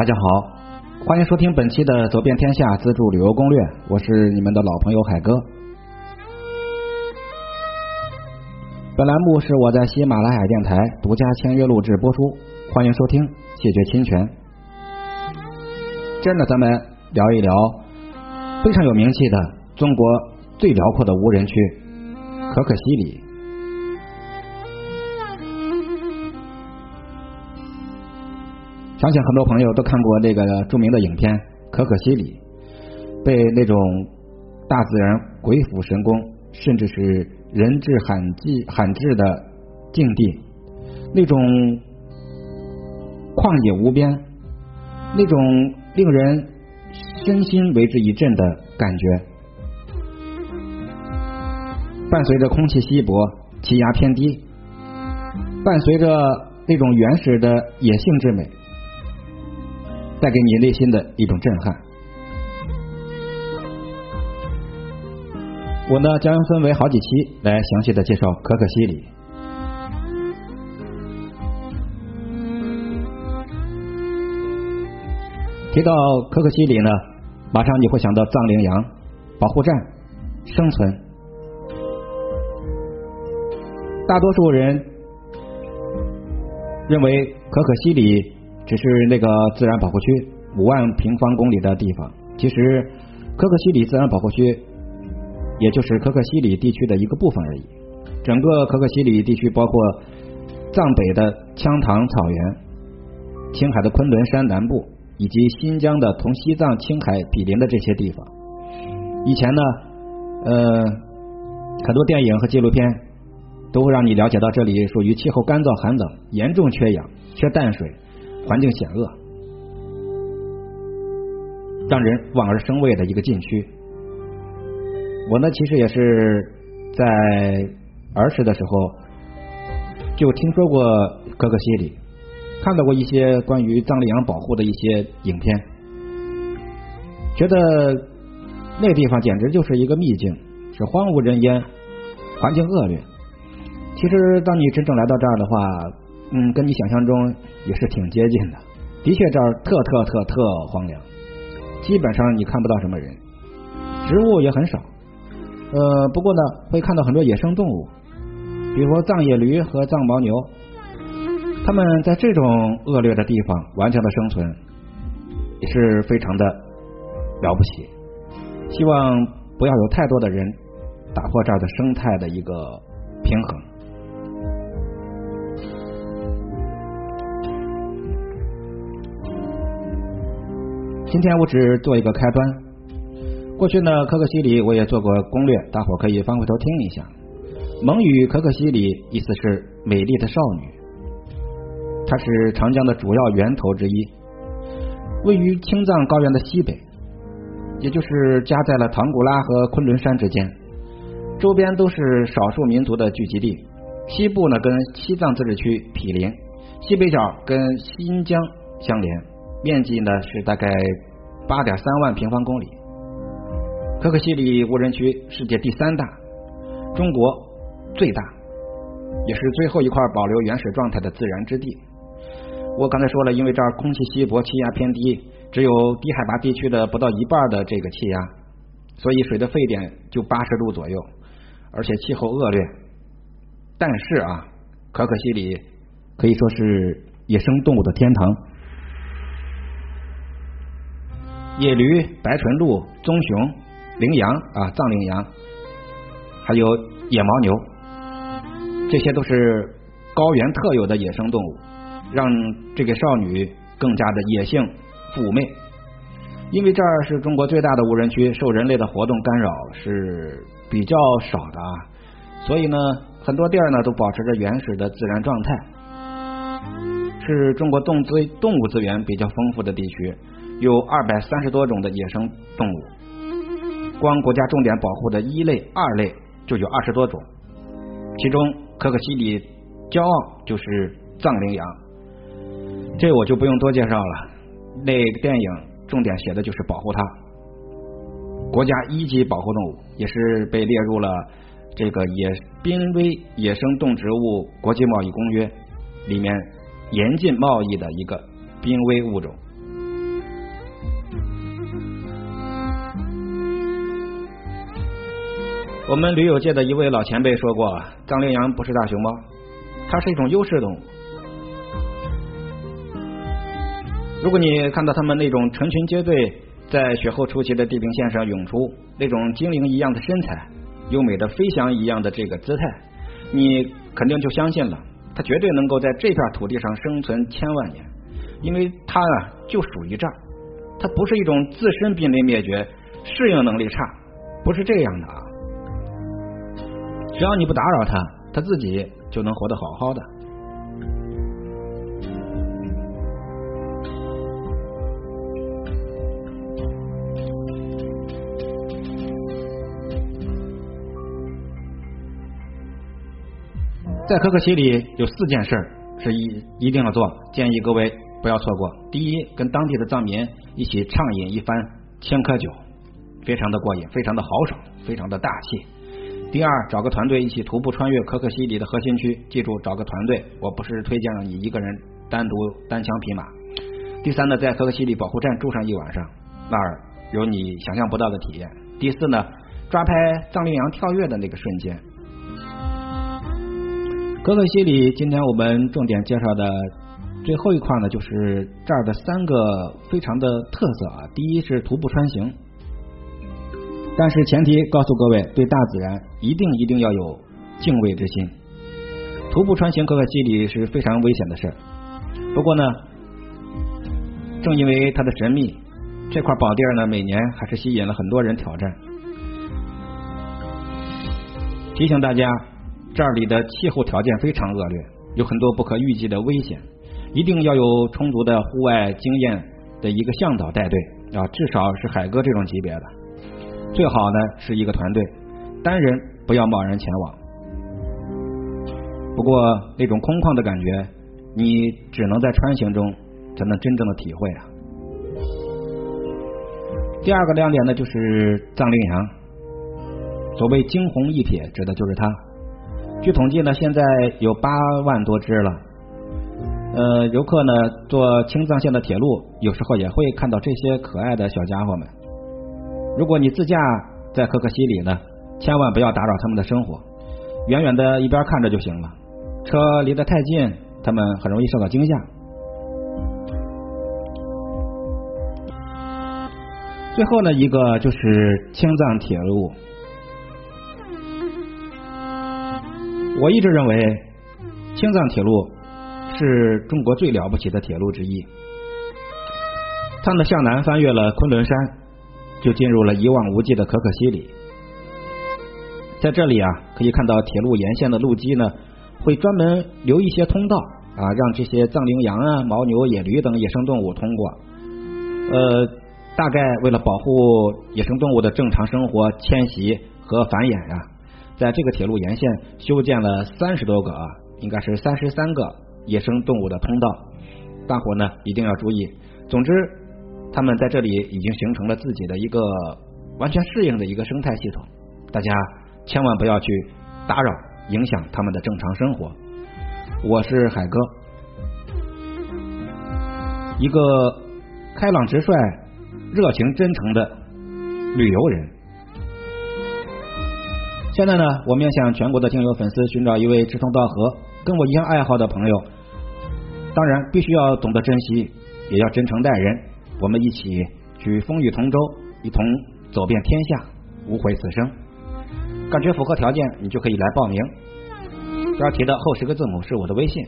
大家好，欢迎收听本期的《走遍天下自助旅游攻略》，我是你们的老朋友海哥。本栏目是我在喜马拉雅电台独家签约录制播出，欢迎收听，谢绝侵权。今儿呢，咱们聊一聊非常有名气的中国最辽阔的无人区——可可西里。相信很多朋友都看过这个著名的影片《可可西里》，被那种大自然鬼斧神工，甚至是人至罕至罕至的境地，那种旷野无边，那种令人身心为之一振的感觉，伴随着空气稀薄、气压偏低，伴随着那种原始的野性之美。带给你内心的一种震撼。我呢将分为好几期来详细的介绍可可西里。提到可可西里呢，马上你会想到藏羚羊保护站、生存。大多数人认为可可西里。只是那个自然保护区五万平方公里的地方，其实可可西里自然保护区也就是可可西里地区的一个部分而已。整个可可西里地区包括藏北的羌塘草原、青海的昆仑山南部，以及新疆的同西藏、青海毗邻的这些地方。以前呢，呃，很多电影和纪录片都会让你了解到这里属于气候干燥寒冷、严重缺氧、缺淡水。环境险恶，让人望而生畏的一个禁区。我呢，其实也是在儿时的时候就听说过可可西里，看到过一些关于藏羚羊保护的一些影片，觉得那地方简直就是一个秘境，是荒无人烟，环境恶劣。其实，当你真正来到这儿的话，嗯，跟你想象中也是挺接近的。的确，这儿特特特特荒凉，基本上你看不到什么人，植物也很少。呃，不过呢，会看到很多野生动物，比如说藏野驴和藏牦牛。他们在这种恶劣的地方顽强的生存，也是非常的了不起。希望不要有太多的人打破这儿的生态的一个平衡。今天我只做一个开端。过去呢，可可西里我也做过攻略，大伙可以翻回头听一下。蒙语可可西里意思是美丽的少女，它是长江的主要源头之一，位于青藏高原的西北，也就是夹在了唐古拉和昆仑山之间，周边都是少数民族的聚集地。西部呢跟西藏自治区毗邻，西北角跟新疆相连。面积呢是大概八点三万平方公里，可可西里无人区世界第三大，中国最大，也是最后一块保留原始状态的自然之地。我刚才说了，因为这儿空气稀薄，气压偏低，只有低海拔地区的不到一半的这个气压，所以水的沸点就八十度左右，而且气候恶劣。但是啊，可可西里可以说是野生动物的天堂。野驴、白唇鹿、棕熊、羚羊啊，藏羚羊，还有野牦牛，这些都是高原特有的野生动物，让这个少女更加的野性妩媚。因为这儿是中国最大的无人区，受人类的活动干扰是比较少的啊，所以呢，很多地儿呢都保持着原始的自然状态，是中国动资动物资源比较丰富的地区。有二百三十多种的野生动物，光国家重点保护的一类、二类就有二十多种，其中可可西里骄傲就是藏羚羊，这我就不用多介绍了。那个电影重点写的就是保护它，国家一级保护动物，也是被列入了这个野濒危野生动植物国际贸易公约里面严禁贸易的一个濒危物种。我们驴友界的一位老前辈说过，藏羚羊不是大熊猫，它是一种优势动物。如果你看到它们那种成群结队在雪后初期的地平线上涌出，那种精灵一样的身材、优美的飞翔一样的这个姿态，你肯定就相信了，它绝对能够在这片土地上生存千万年，因为它啊就属于这儿，它不是一种自身濒临灭绝、适应能力差，不是这样的啊。只要你不打扰他，他自己就能活得好好的。在可可西里有四件事是一一定要做，建议各位不要错过。第一，跟当地的藏民一起畅饮一番青稞酒，非常的过瘾，非常的豪爽，非常的大气。第二，找个团队一起徒步穿越可可西里的核心区，记住找个团队，我不是推荐让你一个人单独单枪匹马。第三呢，在可可西里保护站住上一晚上，那儿有你想象不到的体验。第四呢，抓拍藏羚羊跳跃的那个瞬间。可可西里，今天我们重点介绍的最后一块呢，就是这儿的三个非常的特色啊。第一是徒步穿行。但是前提告诉各位，对大自然一定一定要有敬畏之心。徒步穿行可可西里是非常危险的事不过呢，正因为它的神秘，这块宝地儿呢，每年还是吸引了很多人挑战。提醒大家，这里的气候条件非常恶劣，有很多不可预计的危险，一定要有充足的户外经验的一个向导带队啊，至少是海哥这种级别的。最好呢是一个团队，单人不要贸然前往。不过那种空旷的感觉，你只能在穿行中才能真正的体会啊。第二个亮点呢就是藏羚羊，所谓惊鸿一瞥，指的就是它。据统计呢，现在有八万多只了。呃，游客呢坐青藏线的铁路，有时候也会看到这些可爱的小家伙们。如果你自驾在可可西里呢，千万不要打扰他们的生活，远远的一边看着就行了。车离得太近，他们很容易受到惊吓。最后呢，一个就是青藏铁路。我一直认为，青藏铁路是中国最了不起的铁路之一。它呢，向南翻越了昆仑山。就进入了一望无际的可可西里，在这里啊，可以看到铁路沿线的路基呢，会专门留一些通道啊，让这些藏羚羊啊、牦牛、野驴等野生动物通过。呃，大概为了保护野生动物的正常生活、迁徙和繁衍啊，在这个铁路沿线修建了三十多个啊，应该是三十三个野生动物的通道。大伙呢一定要注意。总之。他们在这里已经形成了自己的一个完全适应的一个生态系统，大家千万不要去打扰、影响他们的正常生活。我是海哥，一个开朗直率、热情真诚的旅游人。现在呢，我面向全国的听友粉丝寻找一位志同道合、跟我一样爱好的朋友，当然必须要懂得珍惜，也要真诚待人。我们一起举风雨同舟，一同走遍天下，无悔此生。感觉符合条件，你就可以来报名。标题的后十个字母是我的微信。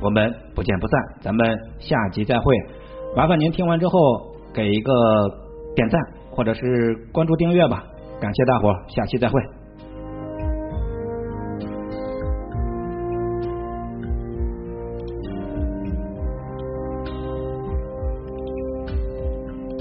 我们不见不散，咱们下集再会。麻烦您听完之后给一个点赞，或者是关注订阅吧。感谢大伙，下期再会。